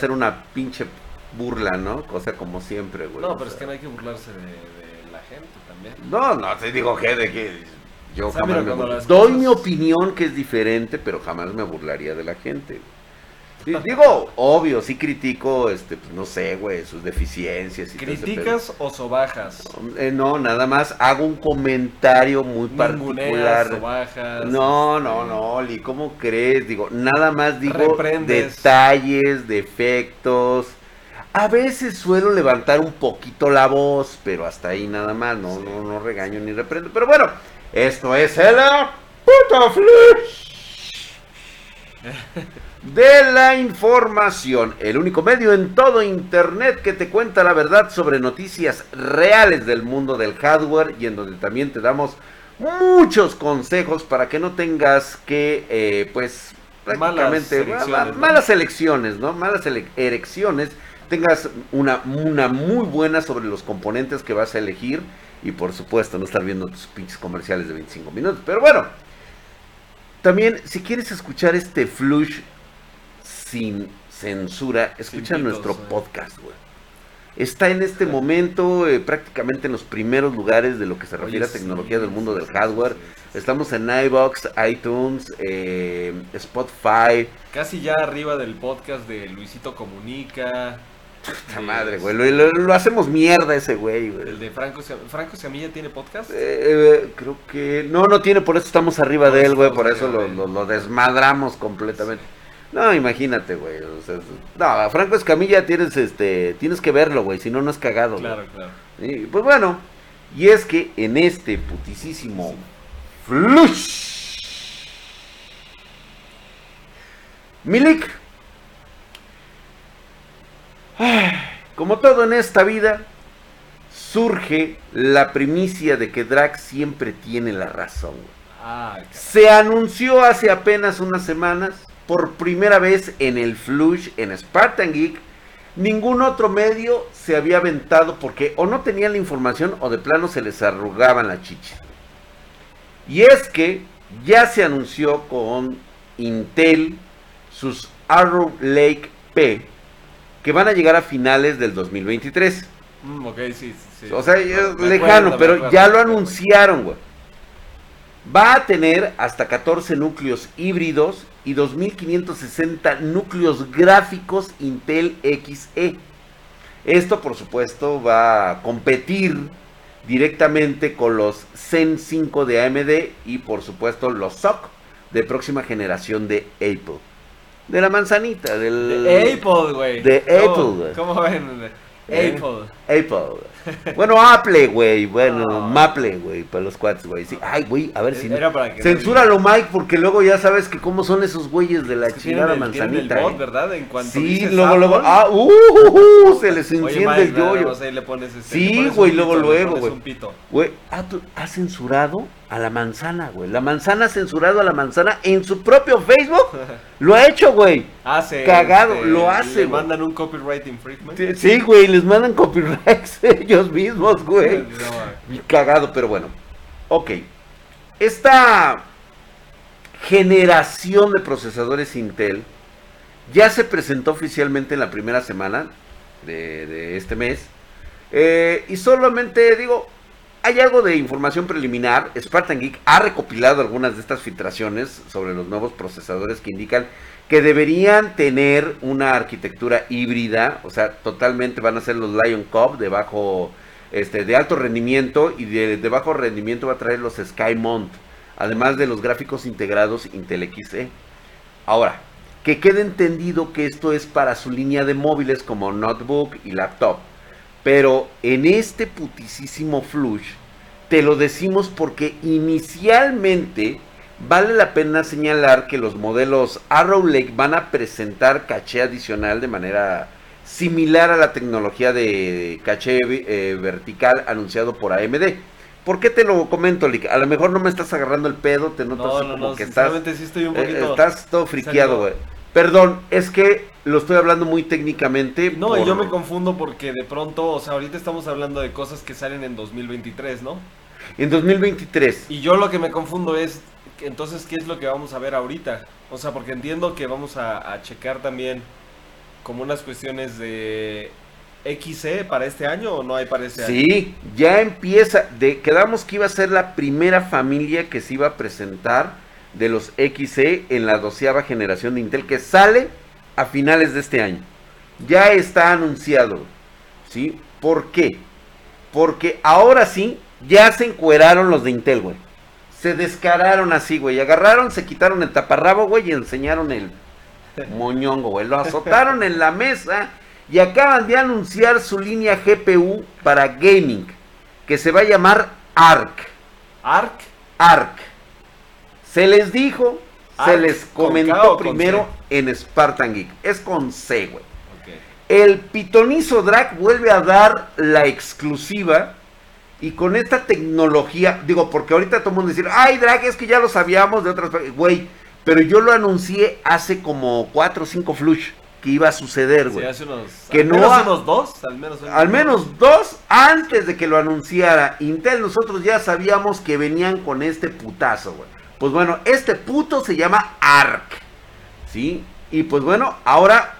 ser una pinche burla, ¿no? Cosa como siempre, güey. No, o pero es sea. que no hay que burlarse de, de la gente también. No, no, te digo que de que yo O sea, jamás me las Doy cosas- mi opinión que es diferente, pero jamás me burlaría de la gente. güey. Digo, obvio, sí critico, este, pues, no sé, güey, sus deficiencias y. ¿Criticas o sobajas? Eh, no, nada más hago un comentario muy Ninguneas, particular. sobajas. No, no, no, Li, ¿cómo crees? Digo, nada más digo Reprendes. detalles, defectos. A veces suelo levantar un poquito la voz, pero hasta ahí nada más, no, Sí. no, no regaño ni reprendo. Pero bueno, esto es el puta flash de la información, el único medio en todo internet que te cuenta la verdad sobre noticias reales del mundo del hardware y en donde también te damos muchos consejos para que no tengas que, eh, pues, prácticamente Malas malas elecciones, ¿no? Malas ele- elecciones, tengas una, una muy buena sobre los componentes que vas a elegir y por supuesto no estar viendo tus pinches comerciales de 25 minutos, pero bueno. También, si quieres escuchar este flush sin censura, escucha nuestro eh. podcast, güey. Está en este momento eh, prácticamente en los primeros lugares de lo que se Oye, refiere a sí, tecnología del mundo del hardware. Estamos en iBox, iTunes, eh, Spotify. Casi ya arriba del podcast de Luisito Comunica. Puta madre, güey. Lo, lo- lo hacemos mierda ese güey, güey. El de Franco, Franco tiene podcast. Eh, eh, creo que no, no tiene, por eso estamos arriba de él, güey, por eso lo desmadramos completamente. No, imagínate, güey. o sea, no, Franco Escamilla tienes este, tienes que verlo, güey, si no no es cagado. güey. Claro, claro. Y, pues bueno, y es que en este putisísimo flush. Milik. Como todo en esta vida, surge la primicia de que Drax siempre tiene la razón. güey. Ah, Se anunció hace apenas unas semanas, por primera vez en el Flush, en Spartan Geek, ningún otro medio se había aventado porque o no tenían la información o de plano se les arrugaban las chichis. Y es que ya se anunció con Intel sus Arrow Lake P, que van a llegar a finales del 2023. mm, ok, sí, sí. O sea, es lejano, pero acuerdo, ya lo anunciaron, güey. Va a tener hasta 14 núcleos híbridos y 2560 núcleos gráficos Intel XE. Esto, por supuesto, va a competir directamente con los Zen 5 de AMD y, por supuesto, los SOC de próxima generación de Apple. De la manzanita, del... De Apple, güey. De ¿Cómo- Apple, güey. ¿Cómo ven? ¿Eh? Apple. Apple. Bueno, Apple, güey. Bueno, Ah. Maple, güey. Para los cuates, güey. Sí. Ay, güey, a ver si. Era para que. Censúralo, Mike, porque luego ya sabes que cómo son esos güeyes de la Es que tienen chingada tienen manzanita. el bot, ¿eh? ¿verdad? En cuanto Sí, luego, luego. Ah, uh, uh, uh, se les Oye, enciende Mike, el yoyo. le pones este, Sí, güey, luego, luego, güey. Güey, ha, tu- ha censurado a la manzana, güey. La manzana ha censurado a la manzana en su propio Facebook. Lo ha hecho, güey. Hace. este, Cagado, lo hace, Le güey. mandan un copyright infringement. Sí, güey, les mandan ellos mismos, güey. Cagado, pero bueno. Ok. Esta generación de procesadores Intel ya se presentó oficialmente en la primera semana de, de este mes. Eh, y solamente digo, hay algo de información preliminar. Spartan Geek ha recopilado algunas de estas filtraciones sobre los nuevos procesadores que indican que deberían tener una arquitectura híbrida, o sea, totalmente van a ser los Lion Cub de bajo, este, de alto rendimiento y de, de bajo rendimiento va a traer los Skymount, además de los gráficos integrados Intel XE. Ahora, que quede entendido que esto es para su línea de móviles como notebook y laptop. Pero en este putisísimo flush te lo decimos porque inicialmente vale la pena señalar que los modelos Arrow Lake van a presentar caché adicional de manera similar a la tecnología de caché eh, vertical anunciado por AMD. ¿Por qué te lo comento, Lick? A lo mejor no me estás agarrando el pedo, te notas no, como no, que estás sí estoy un eh, poquito... estás todo friqueado, güey. Perdón, es que lo estoy hablando muy técnicamente. No, por- yo me confundo porque de pronto, o sea, ahorita estamos hablando de cosas que salen en 2023, ¿no? En 2023. Y yo lo que me confundo es, entonces, ¿qué es lo que vamos a ver ahorita? O sea, porque entiendo que vamos a, a checar también como unas cuestiones de XE para este año o no hay para este año? Sí, ya empieza. De, quedamos que iba a ser la primera familia que se iba a presentar de los XE en la doceava generación de Intel que sale a finales de este año. Ya está anunciado. ¿Sí? ¿Por qué? Porque ahora sí, ya se encueraron los de Intel, güey. Se descararon así, güey. Agarraron, se quitaron el taparrabo, güey, y enseñaron el moñongo, güey. Lo azotaron en la mesa y acaban de anunciar su línea GPU para gaming, que se va a llamar ARC. ¿ARC? ARC. Se les dijo, se les ¿con K comentó primero en Spartan Geek. Es con C, güey. El pitonizo Drag vuelve a dar la exclusiva y con esta tecnología, digo, porque ahorita todo el mundo dice, ay Drag, es que ya lo sabíamos de otras, güey, pero yo lo anuncié hace como 4 o 5 flush que iba a suceder, Sí, güey. hace unos, Que al no menos ha- unos dos, al menos. Al menos dos antes de que lo anunciara Intel, nosotros ya sabíamos que venían con este putazo, güey. Pues bueno, este puto se llama ARC, ¿sí? Y pues bueno, ahora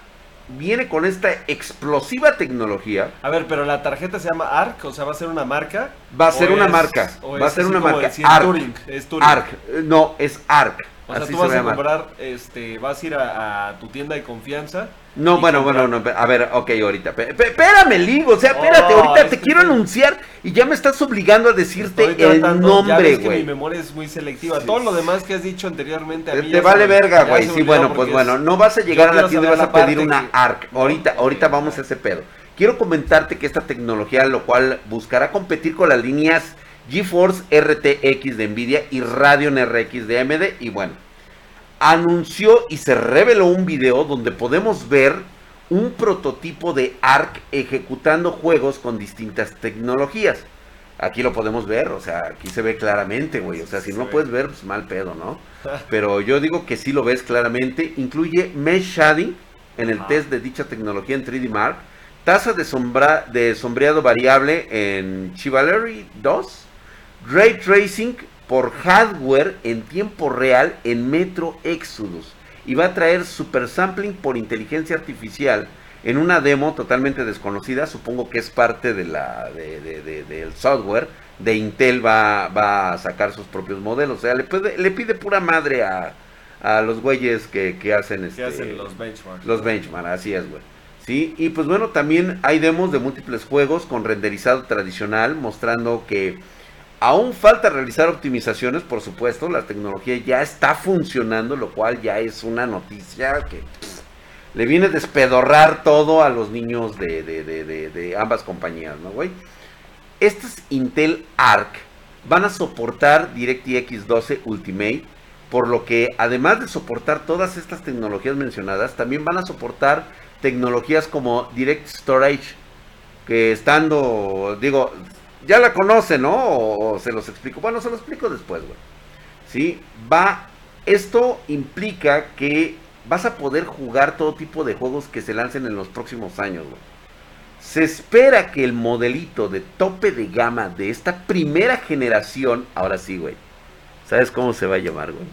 viene con esta explosiva tecnología. A ver, pero la tarjeta se llama ARC, o sea, va a ser una marca. Va a ser ¿O una es- marca, va a ser una marca. ARC. Es Turing. ARC, eh, no, es ARC. O sea, así tú vas va a comprar, este, vas a ir a, a tu tienda de confianza. No, bueno, comprar- bueno, no, a ver, ok, ahorita. Espérame, Ligo, o sea, espérate, Oh, ahorita te que quiero anunciar y ya me estás obligando a decirte el nombre, que mi güey. memoria es muy selectiva. Sí, Todo lo demás que has dicho anteriormente a mí Te, te vale verga, güey. Sí, bueno, pues es- bueno, no vas a llegar a la tienda y vas a pedir una que- ARC. Ahorita, ahorita vamos a ese pedo. Quiero comentarte que esta tecnología, lo cual buscará competir con las líneas GeForce RTX de Nvidia y Radeon RX de AMD. Y bueno, anunció y se reveló un video donde podemos ver un prototipo de ARC ejecutando juegos con distintas tecnologías. Aquí lo podemos ver, o sea, aquí se ve claramente, güey. O sea, si no ve. puedes ver, pues mal pedo, ¿no? Pero yo digo que sí lo ves claramente. Incluye mesh shading en el test de dicha tecnología en 3D Mark. Tasa de, sombra, de sombreado variable en Chivalry 2. Ray Tracing por hardware en tiempo real en Metro Exodus. Y va a traer super sampling por inteligencia artificial en una demo totalmente desconocida. Supongo que es parte de la, de- de- de- del software. De Intel va, va a sacar sus propios modelos. O sea, le, pide- le pide pura madre a, a los güeyes que, que hacen, ¿Qué este, hacen los benchmarks? los benchmark, así es, güey. Sí, y pues bueno, también hay demos de múltiples juegos con renderizado tradicional, mostrando que aún falta realizar optimizaciones, por supuesto, la tecnología ya está funcionando, lo cual ya es una noticia que le viene a despedorrar todo a los niños de, de- ambas compañías, ¿no, güey? Estos Intel Arc van a soportar DirectX 12 Ultimate, por lo que además de soportar todas estas tecnologías mencionadas, también van a soportar tecnologías como Direct Storage, que estando, digo, ya la conocen, ¿no? O, o se los explico. Bueno, se los explico después, güey. Sí, va, esto implica que vas a poder jugar todo tipo de juegos que se lancen en los próximos años, güey. Se espera que el modelito de tope de gama de esta primera generación, ahora sí, güey. ¿Sabes cómo se va a llamar, güey?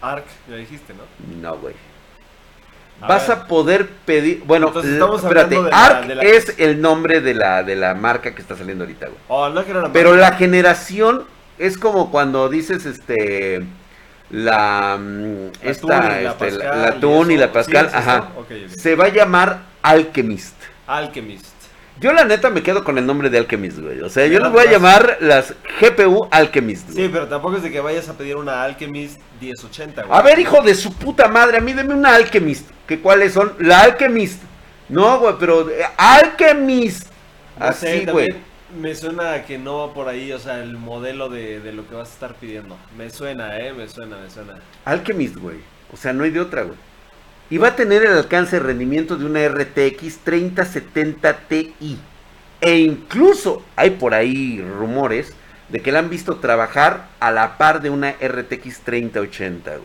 ARC, ya dijiste, ¿no? No, güey. A Vas ver. a poder pedir, bueno, Entonces l- estamos espérate, hablando de la- ARC de la- es el nombre de la de la marca que está saliendo ahorita, güey. Oh, no que Pero la generación es como cuando dices este la mm, esta y la este, y Tun y eso. la Pascal, ¿Sí es ajá. Se va a llamar Alchemist. Alchemist. Yo la neta me quedo con el nombre de Alchemist, güey. O sea, yo les voy a llamar las GPU Alchemist. güey. Sí, pero tampoco es de que vayas a pedir una Alchemist 1080, güey. A ver, hijo de su puta madre, a mí deme una Alchemist. ¿Que cuáles son? La Alchemist. No, güey, pero eh, Alchemist. No sé, Así, güey. Me suena a que no va por ahí, o sea, el modelo de, de lo que vas a estar pidiendo. Me suena, eh, me suena, me suena. Alchemist, güey. O sea, no hay de otra, güey. Y va a tener el alcance de rendimiento de una RTX 3070 Ti. E incluso hay por ahí rumores de que la han visto trabajar a la par de una RTX 3080, güey.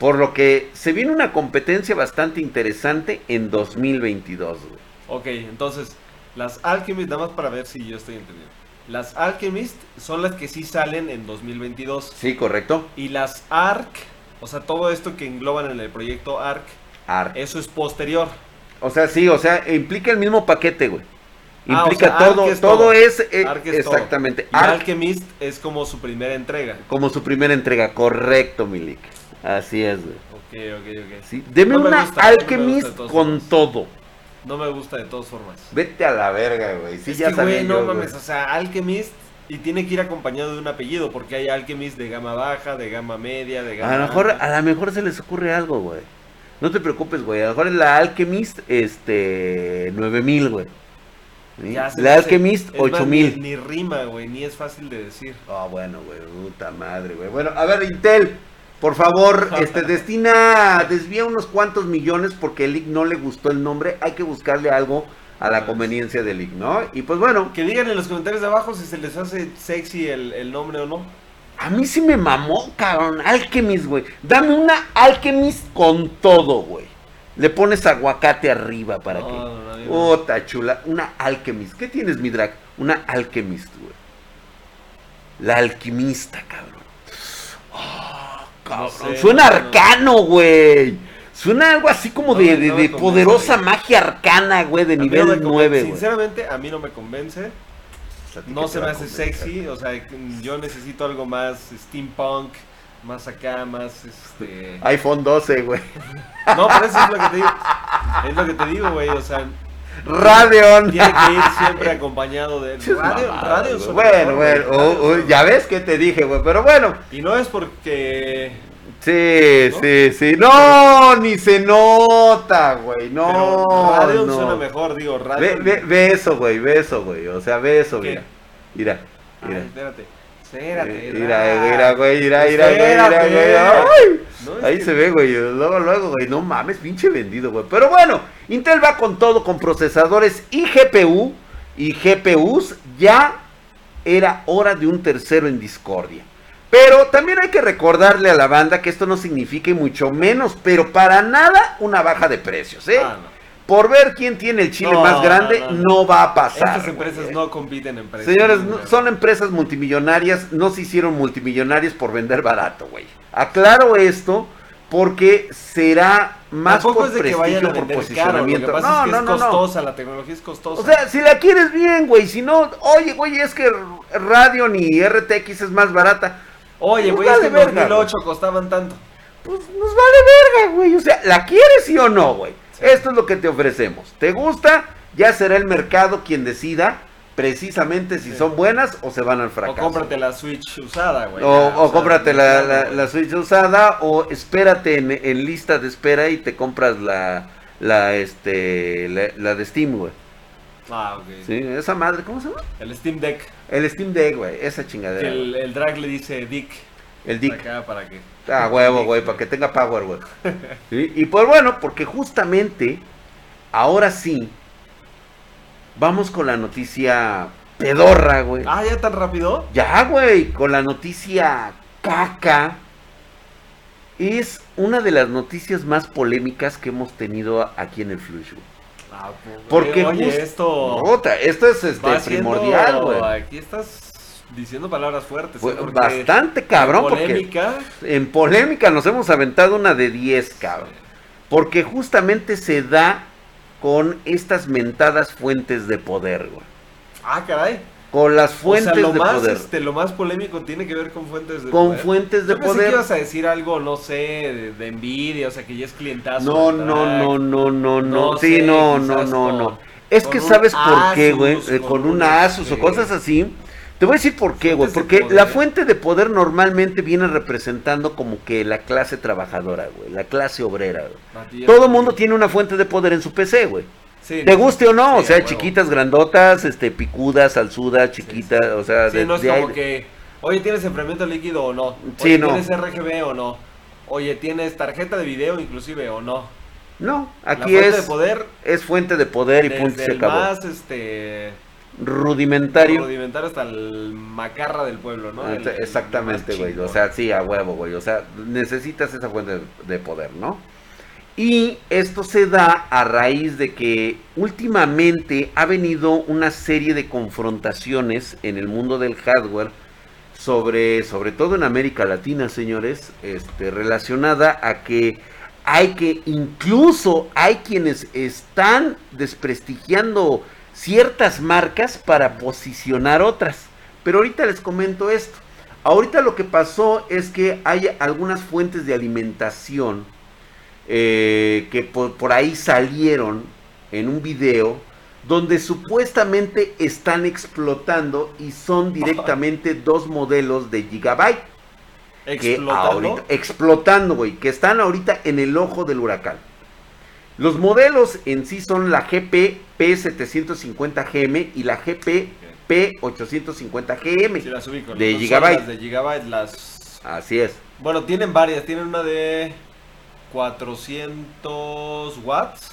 Por lo que se viene una competencia bastante interesante en 2022, güey. Ok, entonces, las Alchemist, nada más para ver si yo estoy entendiendo. Las Alchemist son las que sí salen en 2022. Sí, correcto. Y las ARC, o sea, todo esto que engloban en el proyecto ARC, Arc. Eso es posterior. O sea, sí, o sea, implica el mismo paquete, güey. Ah, Implica o sea, Arc todo, es todo, todo. es eh, Arc es todo. exactamente. Y Arc Alchemist es como su primera entrega. como su primera entrega, correcto, Milik. Así es, güey. Ok, ok, ok. Sí, Deme No una gusta, Alchemist con formas. todo. No me gusta de todas formas. Vete a la verga, güey. Sí, es ya que, güey, no yo, mames, o sea, Alchemist y tiene que ir acompañado de un apellido, porque hay Alchemist de gama baja, de gama media, de gama A lo mejor, alta. a lo mejor se les ocurre algo, güey. No te preocupes, güey. A lo mejor es la Alchemist, este, 9000, güey. La Alchemist, es más, 8000. Ni, ni rima, güey, ni es fácil de decir. Ah, bueno, güey, puta madre, güey. Bueno, a ver, Intel, por favor, este, destina, desvía unos cuantos millones porque el IC no le gustó el nombre. Hay que buscarle algo a la conveniencia del IC, ¿no? Y pues bueno, Que digan en los comentarios de abajo si se les hace sexy el, el nombre o no. a mí sí me mamó, cabrón. Alchemist, güey. Dame una Alchemist con todo, güey. Le pones aguacate arriba para No, que. no, chula. Una Alchemist. ¿Qué tienes, mi drag? Una Alchemist, güey. La alquimista, cabrón. Ah, cabrón. sé, Suena no, no. arcano, güey. Suena algo así como No de, no de poderosa magia arcana, güey, de A no nivel convence. 9, güey. Sinceramente, a mí no me convence. ¿A ti No se me hace sexy. O sea, yo necesito algo más steampunk, más acá, más este. iPhone 12, güey. No, pero eso es lo que te digo. Es lo que te digo, güey. O sea, Radeon. tiene que ir siempre acompañado de güey. suena bueno, bueno, oh, oh, ya ves que te dije, güey, pero bueno, Y no es porque. Sí, ¿No? sí, sí, no, ni se nota, güey, no, pero radio no. suena mejor, digo, radio. Ve, ve, ve eso, güey, ve eso, güey, o sea, ve eso, ¿Qué? mira, mira, Ay, mira. espérate. Espérate. Eh, Mira, eh, mira, güey, mira, mira, güey, Espérate. mira, güey. Ay, No, es Ahí que- se ve, güey. Luego, luego, güey. No mames, pinche vendido, güey. Pero bueno, Intel va con todo, con procesadores y GPU. Y GPUs ya era hora de un tercero en discordia. Pero también hay que recordarle a la banda que esto no significa y mucho menos, pero para nada una baja de precios, ¿eh? Ah, no. Por ver quién tiene el chile No, más grande, no, va a pasar. Estas empresas güey, ¿eh? no compiten en precios. Señores, son empresas multimillonarias, no se hicieron multimillonarias por vender barato, güey. Aclaro esto porque será más por es de que vayan prestigio, a por vender caro. Lo que posicionamiento. pasa no, es que no, es no. costosa, la tecnología es costosa. O sea, si la quieres bien, güey, si no, oye, güey, es que Radeon y RTX es más barata. Oye, güey, es que en verga, 2008 costaban tanto. Pues nos vale verga, güey. O sea, ¿la quieres sí o no, güey? Sí. Esto es lo que te ofrecemos. ¿Te gusta? Ya será el mercado quien decida precisamente si Sí. son buenas o se van al O fracaso. cómprate la Switch usada, güey. O, o cómprate la, la, Switch usada o espérate en, en lista de espera y te compras la la este la, la de Steam, güey. Ah, ok. Sí, esa madre, ¿cómo se llama? El Steam Deck. El Steam Deck, güey, esa chingadera. el, el drag le dice Dick. El Dick. Acá para que. Ah, huevo, güey, para que tenga power, güey. Sí, Y pues bueno, porque justamente ahora sí vamos con la noticia pedorra, güey. Ah, ya tan rápido. Ya, güey, con la noticia caca. Es una de las noticias más polémicas que hemos tenido aquí en el Flush, güey. Ah, pues, Porque oye, just- esto. Puta, esto es este, primordial, güey. Aquí estás diciendo palabras fuertes. Fue ¿eh? Bastante cabrón, porque polémica. en polémica nos hemos aventado una de 10, cabrón. Porque justamente se da con estas mentadas fuentes de poder, güey. Ah, caray. Con las O fuentes sea, lo de más, poder. este, lo más polémico tiene que ver con fuentes de Con poder. fuentes de Yo pensé poder. que ibas a decir algo, no sé, de, de envidia, o sea, que ya es clientazo. No, no, no, no, no, no. No Sí, sé, no, no, no, con- no. Es que con sabes por qué, güey. Con Con un Asus o este, cosas así. Te voy a decir por qué, güey. Porque la fuente de poder normalmente viene representando como que la clase trabajadora, güey. La clase obrera, güey. Todo mundo tiene una fuente de poder en su PC, güey. Sí, Te guste o no, sí, o sea, chiquitas, grandotas, este, picudas, salsudas, chiquitas, o sea, de- no es de como ahí- que, oye, ¿tienes enfriamiento líquido o no? Oye, no. ¿Tienes RGB o no? Oye, ¿tienes tarjeta de video inclusive o no? No, La aquí fuente es, de poder, es fuente de poder y punto se el acabó. más, este, Rudimentario. rudimentario hasta el macarra del pueblo, ¿no? El- Exactamente, güey. O sea, sí, a huevo, güey. O sea, necesitas esa fuente de poder, ¿no? Y esto se da a raíz de que últimamente ha venido una serie de confrontaciones en el mundo del hardware sobre, sobre todo en América Latina, señores, este, relacionada a que hay que, incluso hay quienes están desprestigiando ciertas marcas para posicionar otras. Pero ahorita les comento esto. Ahorita lo que pasó es que hay algunas fuentes de alimentación eh, que por, por ahí salieron en un video donde supuestamente están explotando y son directamente dos modelos de Gigabyte. Que ¿Explotando? ahorita, explotando, güey, que están ahorita en el ojo del huracán. Los modelos en sí son la GP P750GM y la GP P850GM. Sí, las ubico, de Gigabyte. de Gigabyte, las... Así es. Bueno, tienen varias. Tienen una de 400 watts.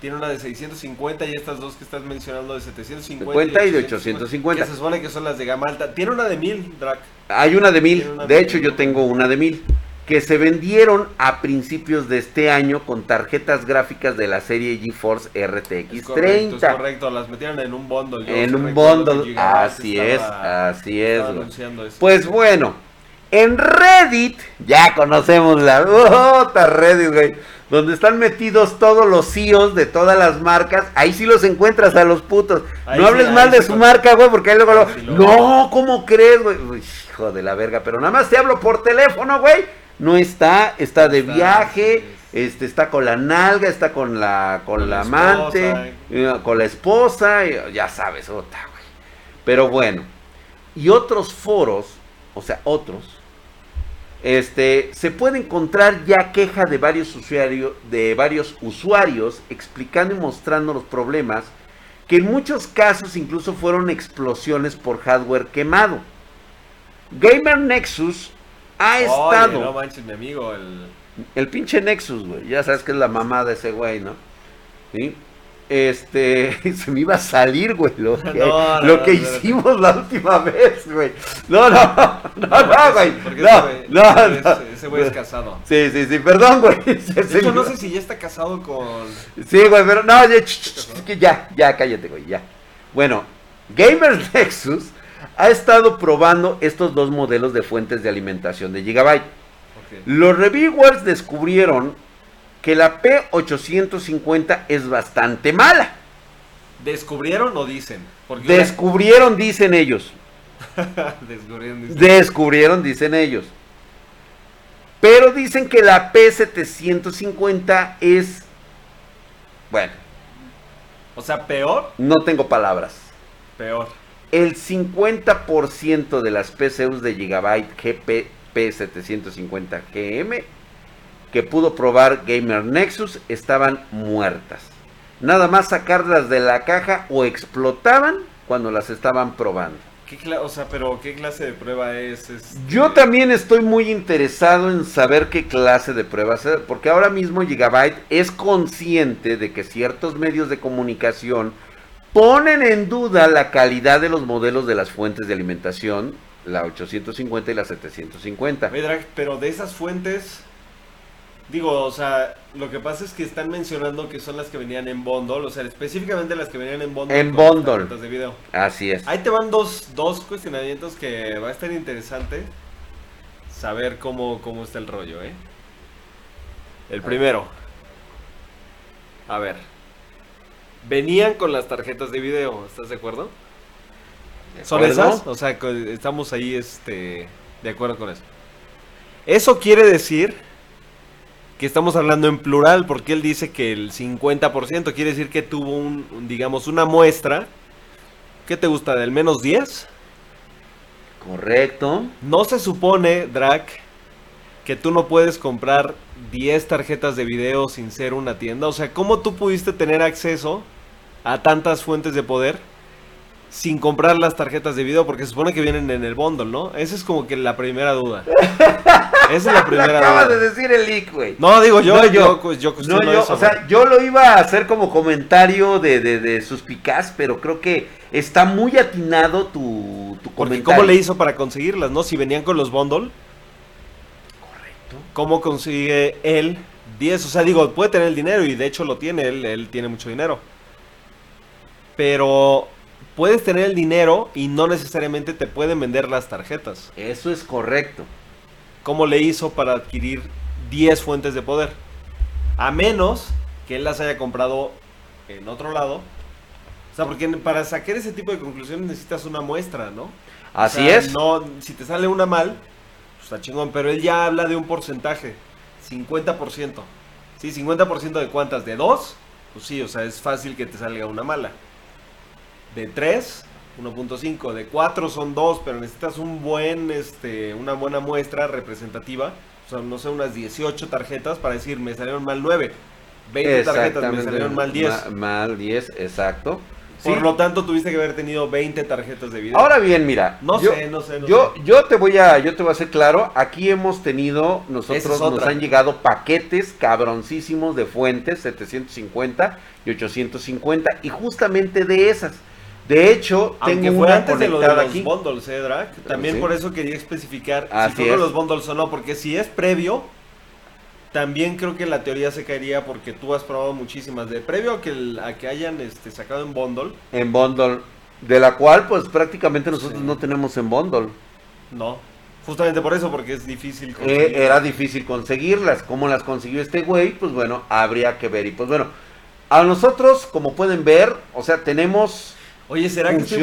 Tiene una de 650 y estas dos que estás mencionando de 750 50 y de 850. Que se supone que son las de gama alta. Tiene una de 1000, Drac. Hay una de mil, Tiene una de de hecho mil. yo tengo una de mil, que se vendieron a principios de este año con tarjetas gráficas de la serie GeForce RTX Es correcto, 30. es correcto. Las metieron en un bundle. Yo En un bundle, así es, así es. anunciando eso. Pues bueno, en Reddit, ya conocemos la otra Reddit, güey, donde están metidos todos los CEOs de todas las marcas, ahí sí los encuentras a los putos. Ahí no hables mal de sí su marca, güey, porque ahí luego lo... Sí No, ¿cómo crees, güey? Uy, Hijo de la verga, pero nada más te hablo por teléfono, güey. No está, está de Está, viaje, este está con la nalga, está con la con, Con la amante, esposa, eh, con la esposa, ya sabes, otra, güey. Pero bueno, y otros foros, o sea, otros, este, se puede encontrar ya queja de varios usuarios, de varios usuarios explicando y mostrando los problemas, que en muchos casos incluso fueron explosiones por hardware quemado. Gamer Nexus ha Oye, estado, no manches, mi amigo, el... el pinche Nexus, güey, ya sabes que es la mamá de ese güey, ¿no? ¿Sí? Este, se me iba a salir, güey, lo que, No, no, lo que hicimos la última vez, güey. No, no, no, no, güey. No, ese güey- no, ese güey es- casado. Sí, sí, sí, perdón, güey. De hecho, no sé si ya está casado con... Sí, güey, pero no, ya, ya, ya, cállate, güey, ya. Bueno, Gamer Nexus ha estado probando estos dos modelos de fuentes de alimentación de Gigabyte. Ok. Los reviewers descubrieron que la P850 es bastante mala. ¿Descubrieron o dicen? Porque Descubrieron, dicen ellos. Descubrieron, dicen. Descubrieron, dicen ellos. Pero dicen que la P750 es... Bueno, O sea, peor, no tengo palabras. peor. El 50% de las PCUs de Gigabyte GP P750 GM que pudo probar Gamer Nexus estaban muertas. Nada más sacarlas de la caja o explotaban cuando las estaban probando. ¿Qué o sea, pero ¿qué clase de prueba es? este? Yo también estoy muy interesado en saber qué clase de pruebas hacer, porque ahora mismo Gigabyte es consciente de que ciertos medios de comunicación ponen en duda la calidad de los modelos de las fuentes de alimentación, la 850 y la 750. Oye, Drag, pero de esas fuentes, digo, o sea, lo que pasa es que están mencionando que son las que venían en bundle, o sea, específicamente las que venían en bundle. En con bundle. de video. Así es. Ahí te van dos, dos cuestionamientos que va a estar interesante saber cómo, cómo está el rollo, ¿eh? El primero. A ver. Venían con las tarjetas de video, ¿estás de acuerdo? ¿Son esas? O sea, estamos ahí este, de acuerdo con eso. Eso quiere decir que estamos hablando en plural, porque él dice que el 50% quiere decir que tuvo un, un, digamos, una muestra. ¿Qué te gusta? ¿Del menos 10? Correcto. No se supone, Drac, que tú no puedes comprar 10 tarjetas de video sin ser una tienda. O sea, ¿cómo tú pudiste tener acceso a tantas fuentes de poder sin comprar las tarjetas de video? Porque se supone que vienen en el bundle, ¿no? Esa es como que la primera duda. Esa es la Lo primera acabas de decir el leak, güey. No, digo yo, No, yo, yo. yo, yo No, cuestiono yo, eso, o sea, yo lo iba a hacer como comentario de, de, de suspicaz, pero creo que está muy atinado tu, tu Porque comentario. ¿cómo le hizo para conseguirlas, no? Si venían con los bundle, Correcto. ¿cómo consigue él 10? O sea, digo, puede tener el dinero y de hecho lo tiene, él, él tiene mucho dinero. Pero puedes tener el dinero y no necesariamente te pueden vender las tarjetas. Eso es correcto. ¿Cómo le hizo para adquirir 10 fuentes de poder. A menos que él las haya comprado en otro lado. O sea, porque para sacar ese tipo de conclusiones necesitas una muestra, ¿no? Así O sea, es. No, si te sale una mal, pues está chingón. Pero él ya habla de un porcentaje. 50%. Sí, 50% de cuántas? ¿De dos? Pues sí, o sea, es fácil que te salga una mala. De 3, 1.5. De 4 son 2, pero necesitas un buen, este, una buena muestra representativa. O sea, no sé, unas 18 tarjetas para decir, me salieron mal 9. 20 tarjetas, me salieron mal 10. Ma- mal 10, exacto. Por Sí. lo tanto, tuviste que haber tenido 20 tarjetas de video. Ahora bien, mira. no yo, sé, no sé, no yo, sé. yo te voy a, yo te voy a hacer claro, aquí hemos tenido, nosotros es nos han llegado paquetes cabroncísimos de fuentes, 750 y 850, y justamente de esas. De hecho, Aunque tengo fue una antes de lo de los aquí. bundles, ¿eh, Drac? También Sí. por eso quería especificar Así si fueron los bundles o no, porque si es previo, también creo que la teoría se caería porque tú has probado muchísimas. De previo a que, el- a que hayan este, sacado en bundle, En bundle, de la cual pues prácticamente nosotros Sí. no tenemos en bundle. no. Justamente por eso, porque es difícil Eh, conseguir. era difícil conseguirlas. ¿Cómo las consiguió este güey? Pues bueno, habría que ver. Y pues bueno, a nosotros, como pueden ver, o sea, tenemos Oye, ¿será que estoy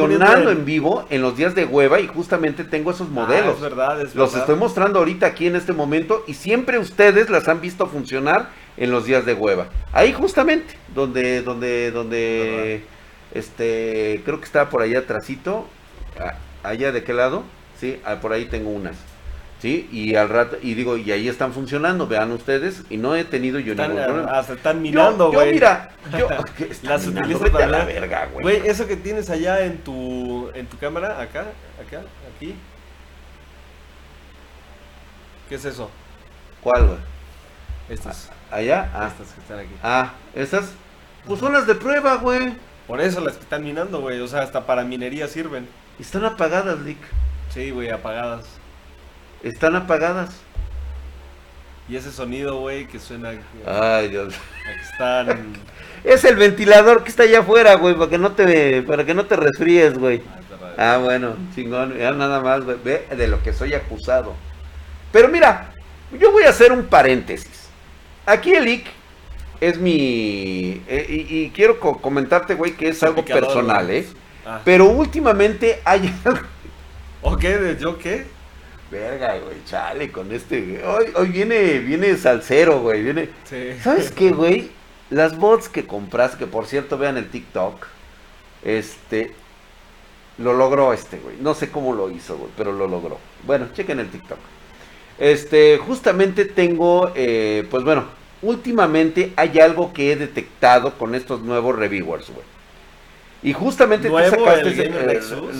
en vivo en los días de hueva y justamente tengo esos Ah, modelos. es verdad, es los verdad. estoy mostrando ahorita aquí en este momento y siempre ustedes las han visto funcionar en los días de hueva. Ahí justamente, donde, donde, donde, este, creo que está por allá atrásito, a- allá de qué lado, sí, Ah, por ahí tengo unas, sí, y al rato, y digo, y ahí están funcionando, vean ustedes, y no he tenido yo Están, ningún problema. hasta están yo, güey. mira, yo, ¿qué están Las a para la ver. verga, güey. Güey, eso que tienes allá en tu en tu cámara, acá, acá, aquí. ¿Qué es eso? ¿Cuál, güey? Estas. ¿Allá? Ah, Estas que están aquí. ah, pues son las de prueba, güey. Por eso las que están minando, güey. O sea, hasta para minería sirven. Están apagadas, Lick. Sí, güey, apagadas. Están apagadas. Y ese sonido, güey, que suena Ay, Dios. que están. Es el ventilador que está allá afuera, güey, para que no te, para que no te resfríes, güey. Ah. Ah, bueno, chingón, ya nada más, güey, ve de lo que soy acusado. Pero mira, yo voy a hacer un paréntesis. Aquí el IC es mi... eh, y, y quiero co- comentarte, güey, que es algo personal. ¿eh? Ah. Pero últimamente hay algo... ¿O qué? ¿De yo qué? Verga, güey, chale con este... güey. Hoy, hoy viene, viene salsero, güey, viene... Sí. ¿Sabes qué, güey? Las bots que compras, que por cierto vean el TikTok, este, lo logró este, güey. No sé cómo lo hizo, güey, pero lo logró. Bueno, chequen el TikTok. Este, justamente tengo, eh, pues bueno, últimamente hay algo que he detectado con estos nuevos reviewers, güey. Y justamente tú ¿Nuevo sacaste el Gamer eh, Nexus?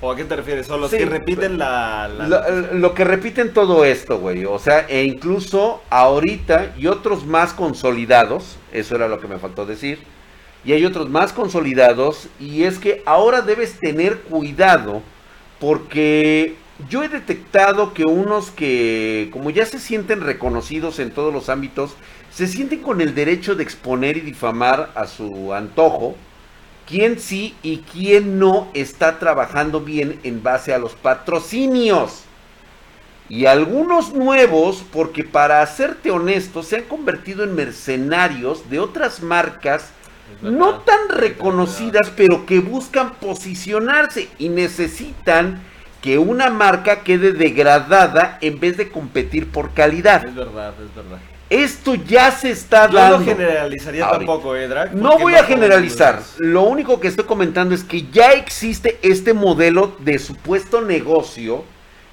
¿O a qué te refieres? ¿Son los Sí, que repiten la. la- lo, lo que repiten todo esto, güey. O sea, e incluso ahorita y otros más consolidados, eso era lo que me faltó decir. Y hay otros más consolidados y es que ahora debes tener cuidado porque yo he detectado que unos que como ya se sienten reconocidos en todos los ámbitos, se sienten con el derecho de exponer y difamar a su antojo quién sí y quién no está trabajando bien en base a los patrocinios. Y algunos nuevos, porque para serte honesto, se han convertido en mercenarios de otras marcas no tan reconocidas, pero que buscan posicionarse y necesitan que una marca quede degradada en vez de competir por calidad. Es verdad, es verdad. Esto ya se está Yo dando. no generalizaría ahorita. tampoco, ¿eh, Drag? No voy a generalizar. Lo único que estoy comentando es que ya existe este modelo de supuesto negocio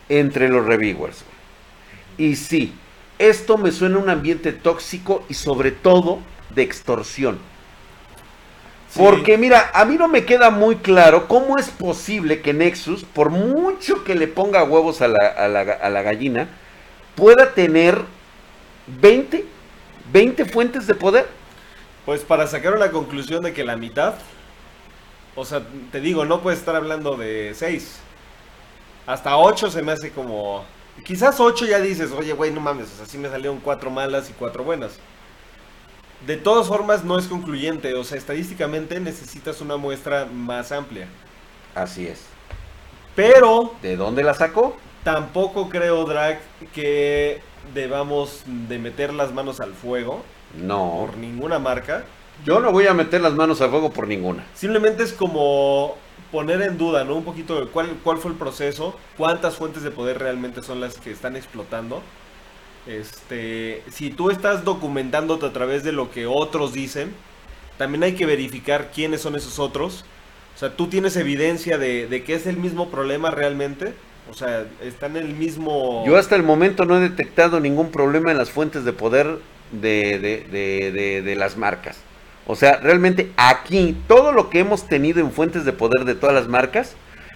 entre los reviewers. Y sí, esto me suena a un ambiente tóxico y sobre todo de extorsión. Sí. Porque mira, a mí no me queda muy claro cómo es posible que Nexus, por mucho que le ponga huevos a la, a la- a la gallina, pueda tener 20, 20 fuentes de poder. Pues para sacar una conclusión de que la mitad, o sea, te digo, no puedes estar hablando de 6. Hasta 8 se me hace como... Quizás 8 ya dices, oye, güey, no mames, o sea, sí me salieron 4 malas y 4 buenas. De todas formas, no es concluyente, o sea, estadísticamente necesitas una muestra más amplia. Así es. Pero ¿De dónde la sacó? tampoco creo, Drag, que debamos de meter las manos al fuego No, por ninguna marca. yo no voy a meter las manos al fuego por ninguna. Simplemente es como poner en duda, ¿no? Un poquito de cuál, cuál fue el proceso, cuántas fuentes de poder realmente son las que están explotando. Este, si tú estás documentándote a través de lo que otros dicen, también hay que verificar quiénes son esos otros. O sea, tú tienes evidencia de, de que es el mismo problema realmente. O sea, están en el mismo... Yo hasta el momento no he detectado ningún problema en las fuentes de poder de, de- de- de- las marcas. O sea, realmente aquí, todo lo que hemos tenido en fuentes de poder de todas las marcas,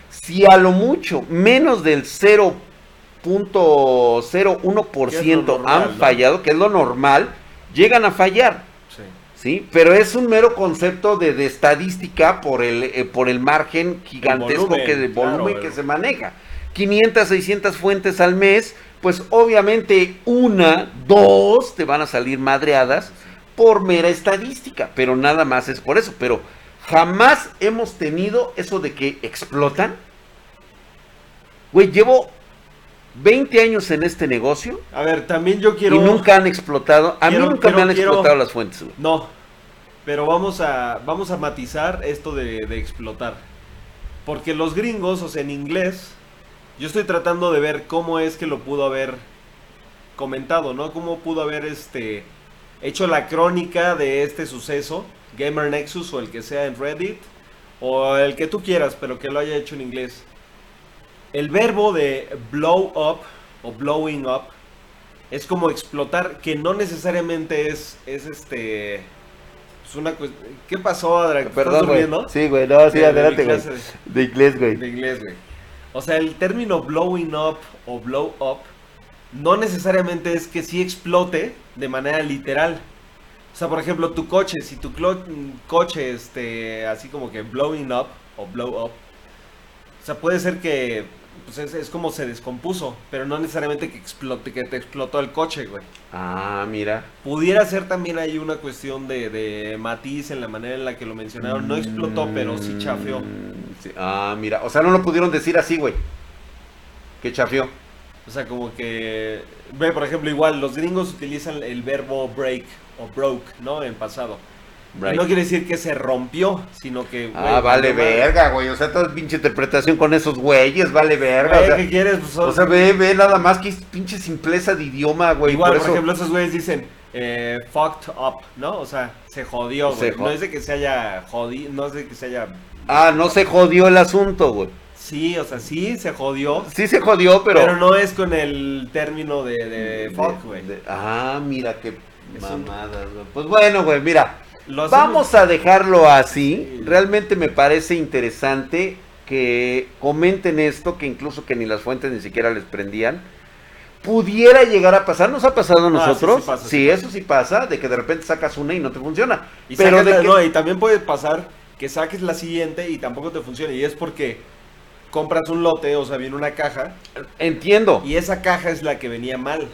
si a lo mucho menos del 0.01% Que es lo normal, han ¿no? fallado, que es lo normal, llegan a fallar. Sí. ¿sí? Pero es un mero concepto de, de estadística por el, eh, por el margen gigantesco volumen, que de claro, volumen pero- que se maneja. 500, 600 fuentes al mes, pues obviamente una, dos te van a salir madreadas por mera estadística, pero nada más es por eso. Pero jamás hemos tenido eso de que explotan. Güey, llevo 20 años en este negocio A ver, también yo quiero... y nunca han explotado. A quiero- mí nunca quiero- me han quiero- explotado las fuentes, güey. No, pero vamos a, vamos a matizar esto de, de explotar. Porque los gringos, o sea, en inglés, yo estoy tratando de ver cómo es que lo pudo haber comentado, ¿no? Cómo pudo haber este hecho la crónica de este suceso, Gamer Nexus o el que sea en Reddit, o el que tú quieras, pero que lo haya hecho en inglés. El verbo de blow up o blowing up es como explotar, que no necesariamente es, es este. Es una ¿Qué pasó, Adra? ¿Estás Perdón, durmiendo? Sí, güey, no, sí, adelante, güey. De inglés, güey. de inglés, güey. O sea, el término blowing up o blow up no necesariamente es que sí explote de manera literal. O sea, por ejemplo, tu coche, si tu coche, este, así como que blowing up o blow up, o sea, puede ser que pues es, es como se descompuso, pero no necesariamente que explote, que te explotó el coche, güey. Ah, mira. Pudiera ser también ahí una cuestión de, de matiz en la manera en la que lo mencionaron. No explotó, pero sí chafeó. Mm, sí. Ah, mira. O sea, no lo pudieron decir así, güey. Que chafeó. O sea, como que. Ve, por ejemplo, igual los gringos utilizan el verbo break o broke, ¿no? En pasado. Right. No quiere decir que se rompió, sino que. Ah, güey, vale verga, güey. O sea, toda pinche interpretación con esos güeyes, vale verga. Güey, o sea, ¿Qué quieres? Pues, o sea, ve, ve nada más que pinche simpleza de idioma, güey. igual, por, por eso- ejemplo, esos güeyes dicen eh, fucked up, ¿no? O sea, se jodió, güey. No es de que se haya jodido, no es de que se haya. Ah, no se jodió el asunto, güey. Sí, o sea, sí se jodió. Sí se jodió, pero. Pero, no es con el término de, de fuck, güey. Ah, mira qué mamadas, güey. Pues bueno, güey, mira. Lo Vamos a dejarlo así. Sí. Realmente me parece interesante que comenten esto, que incluso que ni las fuentes ni siquiera les prendían. Pudiera llegar a pasar, nos ha pasado a Ah, sí, nosotros. sí pasa, sí, sí eso sí pasa, de que de repente sacas una y no te funciona. Y, Pero de la- que- no, y también puede pasar que saques la siguiente y tampoco te funcione. Y es porque compras un lote, o sea, viene una caja, entiendo. y esa caja es la que venía mal.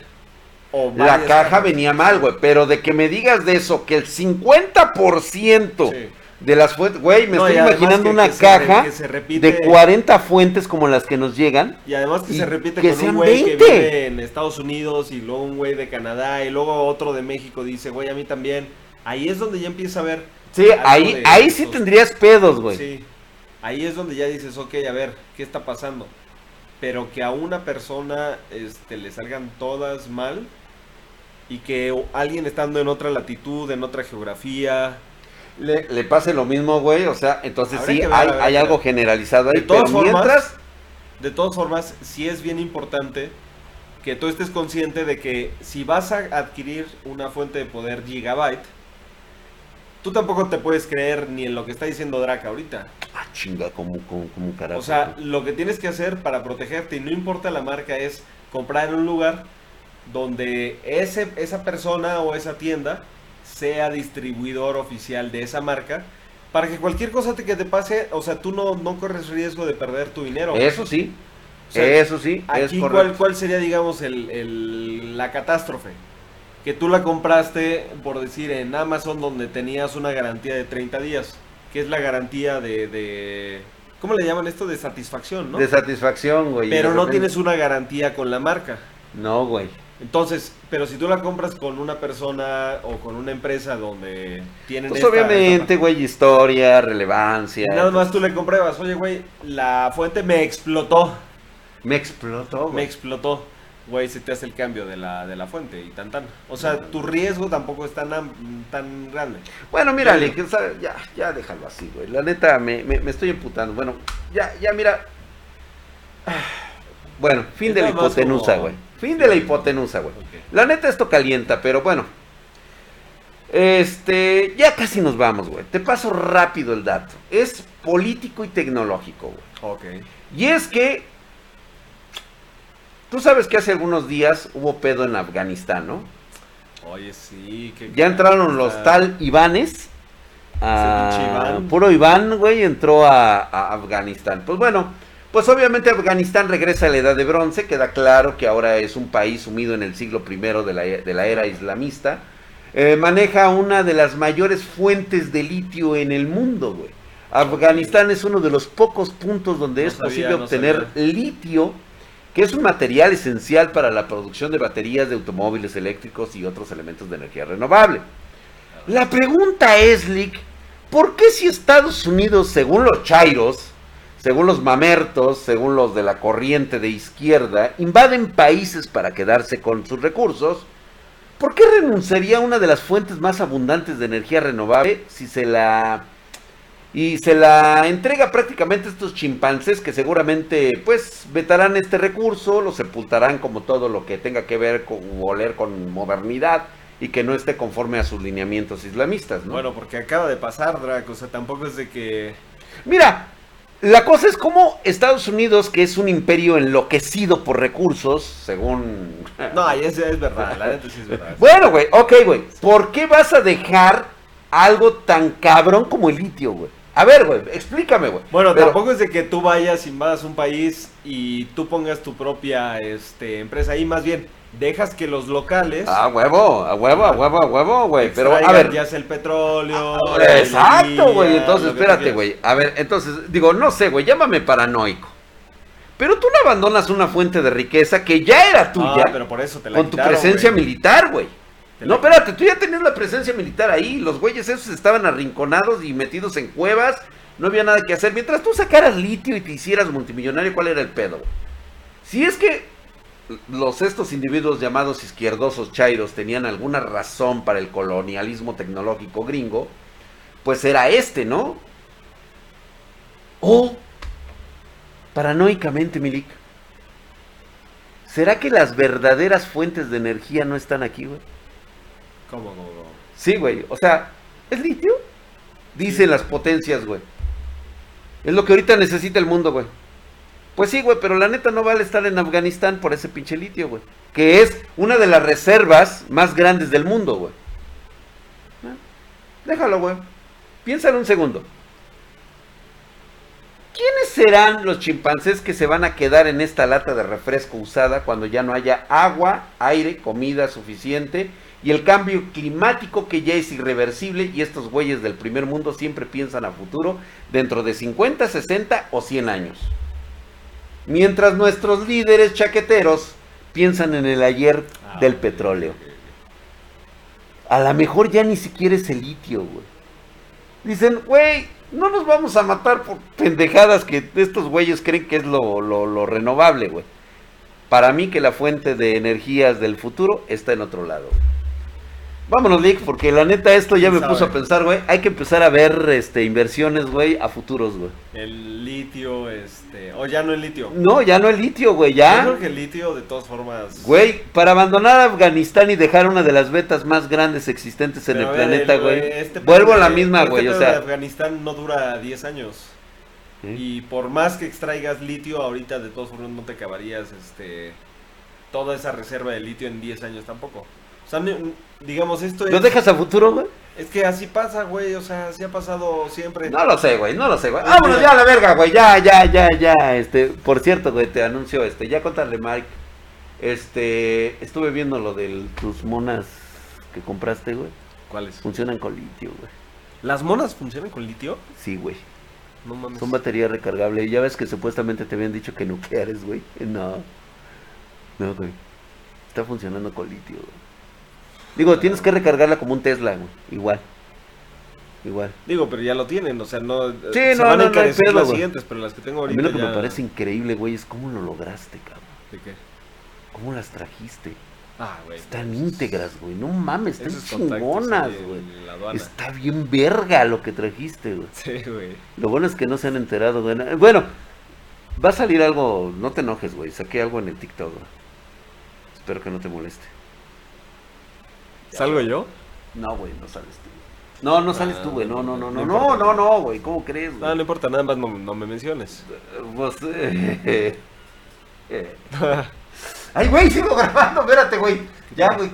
La caja cajas. venía mal, güey. Pero de que me digas de eso, que el 50% Sí. de las fuentes, güey, me No, estoy imaginando que- una que caja que se repite- de 40 fuentes como las que nos llegan. Y además que Y se repite que con sean un güey que 20. vive en Estados Unidos y luego un güey de Canadá y luego otro de México dice, güey, a mí también. Ahí es donde ya empieza a ver. Sí, ahí, de ahí sí esos- tendrías pedos, güey. Sí. Ahí es donde ya dices, ok, a ver, ¿qué está pasando? Pero que a una persona este, le salgan todas mal y que alguien estando en otra latitud, en otra geografía, Le, le pase lo mismo, güey. O sea, entonces Habrá sí, ver, hay, hay algo generalizado ahí. De todas pero formas, mientras, de todas formas, sí es bien importante que tú estés consciente de que si vas a adquirir una fuente de poder gigabyte, tú tampoco te puedes creer ni en lo que está diciendo Drake ahorita. ah, chinga, como, como, como carajo. O sea, lo que tienes que hacer para protegerte, y no importa la marca, es comprar en un lugar donde ese, esa persona o esa tienda sea distribuidor oficial de esa marca, para que cualquier cosa te- que te pase, o sea, tú no, no corres riesgo de perder tu dinero. eso sí, O sea, eso sí, Aquí. ¿cuál, ¿cuál sería, digamos, el, el- la catástrofe? Que tú la compraste, por decir, en Amazon, donde tenías una garantía de 30 días, que es la garantía de... de- ¿Cómo le llaman esto? De satisfacción, ¿no? De satisfacción, güey. Pero no tienes una garantía con la marca. No, güey. Entonces, pero si tú la compras con una persona o con una empresa donde tienen Pues esta- obviamente, güey, historia, relevancia. Nada más tú le compruebas, oye, güey, la fuente me explotó. Me explotó, Me güey. explotó. Güey, se te hace el cambio de la, de la fuente y tan tan. O sea, tu riesgo tampoco es tan, tan grande. Bueno, mira, Bueno. Ale, que, o sea, ya, ya déjalo así, güey. La neta, me, me, me estoy emputando. Bueno, ya, ya, mira. Bueno, fin de la hipotenusa, como- güey. Fin de la hipotenusa, güey. La neta, esto calienta, pero bueno. Este, ya casi nos vamos, güey. Te paso rápido el dato. Es político y tecnológico, güey. Ok. Y es que. Tú sabes que hace algunos días hubo pedo en Afganistán, ¿no? Oye, sí. que- Ya entraron los tal Ivanes. a- Iván. Puro Iván, güey, entró a, a Afganistán. Pues bueno, pues obviamente Afganistán regresa a la edad de bronce. Queda claro que ahora es un país sumido en el siglo I de la, de la era islamista. Eh, maneja una de las mayores fuentes de litio en el mundo, güey. Afganistán es uno de los pocos puntos donde No es sabía, posible no obtener litio, que es un material esencial para la producción de baterías de automóviles eléctricos y otros elementos de energía renovable. La pregunta es, Lick, ¿por qué si Estados Unidos, según los chairos, según los mamertos, según los de la corriente de izquierda, invaden países para quedarse con sus recursos, ¿por qué renunciaría a una de las fuentes más abundantes de energía renovable si se la y se la entrega prácticamente a estos chimpancés que seguramente pues vetarán este recurso, lo sepultarán como todo lo que tenga que ver con oler con modernidad y que no esté conforme a sus lineamientos islamistas, ¿no? Bueno, porque acaba de pasar, Draco. O sea, tampoco es de que. Mira, la cosa es como Estados Unidos, que es un imperio enloquecido por recursos, según... No, es, es verdad, la neta sí es verdad. Bueno, güey, ok, güey. ¿Por qué vas a dejar algo tan cabrón como el litio, güey? A ver, güey, explícame, güey. Bueno, Pero- tampoco es de que tú vayas, invadas un país y tú pongas tu propia este, empresa ahí, más bien dejas que los locales A huevo, a huevo, a huevo, a huevo, güey. Pero, a ver. ya sea el petróleo. Ah, la Exacto, güey. Entonces, espérate, güey. A ver, entonces, digo, no sé, güey, llámame paranoico. Pero tú no abandonas una fuente de riqueza que ya era tuya Ah, pero por eso te la con tu quitaron, presencia militar, güey. No, espérate, tú ya tenías la presencia militar ahí. Los güeyes esos estaban arrinconados y metidos en cuevas. No había nada que hacer. Mientras tú sacaras litio y te hicieras multimillonario, ¿cuál era el pedo? Si es que los estos individuos llamados izquierdosos chairos tenían alguna razón para el colonialismo tecnológico gringo, pues era este, ¿no? O, paranoicamente, Milik, ¿será que las verdaderas fuentes de energía no están aquí, güey? ¿Cómo, cómo, cómo? Sí, güey. O sea, ¿es litio? Dicen las potencias, güey. Es lo que ahorita necesita el mundo, güey. Pues sí, güey, pero la neta no vale estar en Afganistán por ese pinche litio, güey. Que es una de las reservas más grandes del mundo, güey. Ah, Déjalo, güey. Piénsalo un segundo. ¿Quiénes serán los chimpancés que se van a quedar en esta lata de refresco usada cuando ya no haya agua, aire, comida suficiente y el cambio climático que ya es irreversible y estos güeyes del primer mundo siempre piensan a futuro dentro de 50, 60 o 100 años? Mientras nuestros líderes chaqueteros piensan en el ayer Ah, del petróleo. A lo mejor ya ni siquiera es el litio, güey. Dicen, güey, no nos vamos a matar por pendejadas que estos güeyes creen que es lo, lo, lo renovable, güey. Para mí que la fuente de energías del futuro está en otro lado. güey. Vámonos, Lick, porque la neta esto ya me ¿Quién puso a pensar, güey. Hay que empezar a ver este, inversiones, güey, a futuros, güey. El litio, este. O ya no el litio. No, ya no el litio, güey, Yo ya. creo que el litio, de todas formas. Güey, para abandonar Afganistán y dejar una de las vetas más grandes existentes en Pero el ver, planeta, güey. este Vuelvo a la misma, este güey, o pedo de sea. Afganistán no dura 10 años. Y por más que extraigas litio, ahorita de todas formas no te acabarías este toda esa reserva de litio en 10 años tampoco. O sea, digamos, esto ¿Lo es, dejas a futuro, güey? es que así pasa, güey. O sea, así ha pasado siempre. No lo sé, güey, no lo sé, güey. Pues Vámonos ya a la verga, güey. Ya, ya, ya, ya. Este, por cierto, güey, te anuncio, este, ya contarle, Mike. Este, estuve viendo lo de tus monas que compraste, güey. ¿Cuáles? Funcionan con litio, güey. ¿Las monas funcionan con litio? Sí, güey. No mames. Son batería recargable. Ya ves que supuestamente te habían dicho que nucleares, güey. No. No, güey. Está funcionando con litio, güey. Digo, tienes que recargarla como un Tesla, güey. Igual. Igual. Digo, pero ya lo tienen, o sea, no. Sí, se no, van no, a no pedo, las güey. siguientes, pero las que tengo A mí ahorita. lo que ya... me parece increíble, güey, es cómo lo lograste, cabrón. ¿De qué? ¿Cómo las trajiste? Ah, güey. Están pues, íntegras, güey. No mames, están chingonas, güey. Está bien verga lo que trajiste, güey. Sí, güey. Lo bueno es que no se han enterado, güey. Bueno, va a salir algo, no te enojes, güey. Saqué algo en el TikTok, güey. Espero que no te moleste. ¿Salgo yo? No, güey, no sales tú. No, no sales tú, güey. No, no, no, no, No no, no, no, güey. ¿Cómo crees, No, güey? no importa, nada más no, no me menciones. Pues, eh, eh. Ay, güey, sigo grabando. Espérate, güey. Ya, güey.